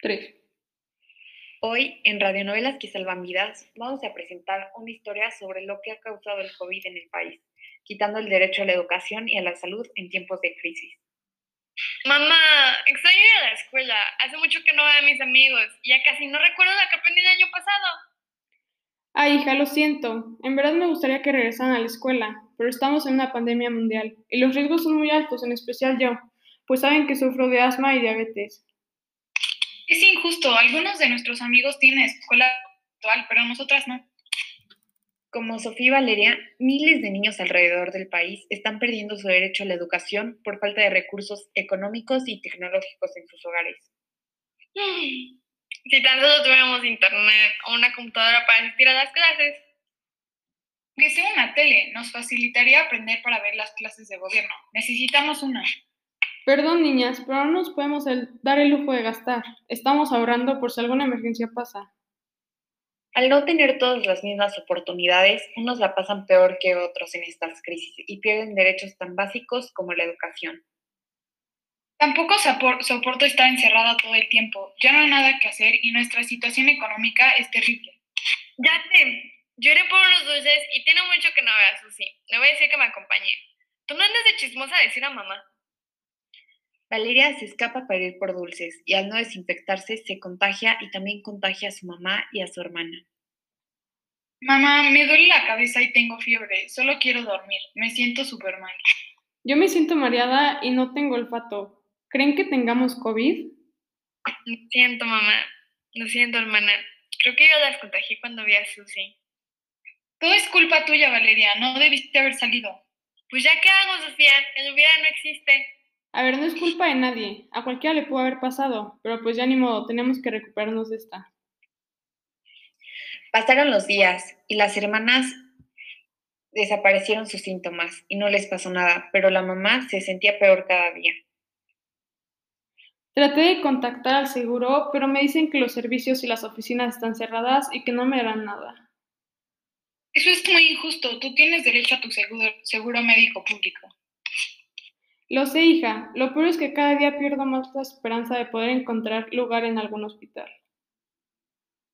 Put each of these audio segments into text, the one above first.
3. Hoy, en Radionovelas que Salvan Vidas, vamos a presentar una historia sobre lo que ha causado el COVID en el país, quitando el derecho a la educación y a la salud en tiempos de crisis. Mamá, extraño ir a la escuela. Hace mucho que no veo a mis amigos. Ya casi no recuerdo lo que aprendí el año pasado. Ay, hija, lo siento. En verdad me gustaría que regresaran a la escuela, pero estamos en una pandemia mundial y los riesgos son muy altos, en especial yo, pues saben que sufro de asma y diabetes. Es injusto. Algunos de nuestros amigos tienen escuela actual, pero nosotras no. Como Sofía y Valeria, miles de niños alrededor del país están perdiendo su derecho a la educación por falta de recursos económicos y tecnológicos en sus hogares. Si tan solo tuviéramos internet o una computadora para asistir a las clases. Que sea una tele, nos facilitaría aprender para ver las clases de gobierno. Necesitamos una. Perdón, niñas, pero no nos podemos el- dar el lujo de gastar. Estamos ahorrando por si alguna emergencia pasa. Al no tener todas las mismas oportunidades, unos la pasan peor que otros en estas crisis y pierden derechos tan básicos como la educación. Tampoco sopor- soporto estar encerrada todo el tiempo. Ya no hay nada que hacer y nuestra situación económica es terrible. Ya te. Lloré por unos dulces y tiene mucho que no vea a Susi. Le voy a decir que me acompañe. Tú no andes de chismosa a decir a mamá. Valeria se escapa para ir por dulces y al no desinfectarse se contagia y también contagia a su mamá y a su hermana. Mamá, me duele la cabeza y tengo fiebre. Solo quiero dormir. Me siento súper mal. Yo me siento mareada y no tengo olfato. ¿Creen que tengamos COVID? Lo siento, mamá. Lo siento, hermana. Creo que yo las contagié cuando vi a Susi. Todo es culpa tuya, Valeria. No debiste haber salido. Pues ya qué hago, Sofía. El hubiera no existe. A ver, no es culpa de nadie. A cualquiera le pudo haber pasado, pero pues ya ni modo, tenemos que recuperarnos de esta. Pasaron los días y las hermanas desaparecieron sus síntomas y no les pasó nada, pero la mamá se sentía peor cada día. Traté de contactar al seguro, pero me dicen que los servicios y las oficinas están cerradas y que no me darán nada. Eso es muy injusto. Tú tienes derecho a tu seguro, seguro médico público. Lo sé, hija. Lo peor es que cada día pierdo más la esperanza de poder encontrar lugar en algún hospital.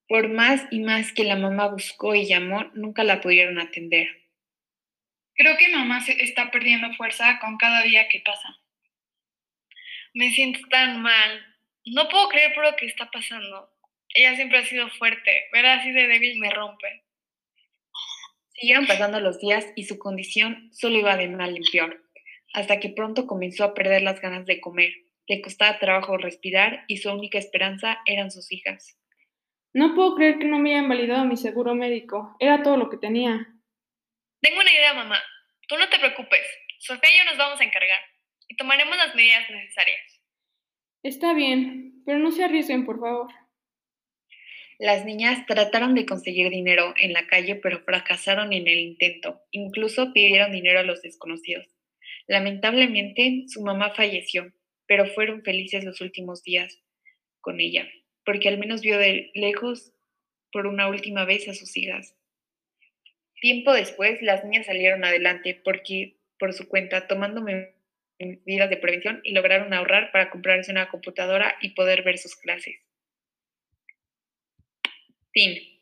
Por más y más que la mamá buscó y llamó, nunca la pudieron atender. Creo que mamá se está perdiendo fuerza con cada día que pasa. Me siento tan mal. No puedo creer por lo que está pasando. Ella siempre ha sido fuerte. Ver así de débil me rompe. Siguieron pasando los días y su condición solo iba de mal en peor, hasta que pronto comenzó a perder las ganas de comer. Le costaba trabajo respirar y su única esperanza eran sus hijas. No puedo creer que no me haya invalidado mi seguro médico. Era todo lo que tenía. Tengo una idea, mamá. Tú no te preocupes. Sofía y yo nos vamos a encargar y tomaremos las medidas necesarias. Está bien, pero no se arriesguen, por favor. Las niñas trataron de conseguir dinero en la calle, pero fracasaron en el intento. Incluso pidieron dinero a los desconocidos. Lamentablemente, su mamá falleció, pero fueron felices los últimos días con ella, porque al menos vio de lejos por una última vez a sus hijas. Tiempo después, las niñas salieron adelante porque por su cuenta, tomando medidas de prevención y lograron ahorrar para comprarse una computadora y poder ver sus clases. Fin.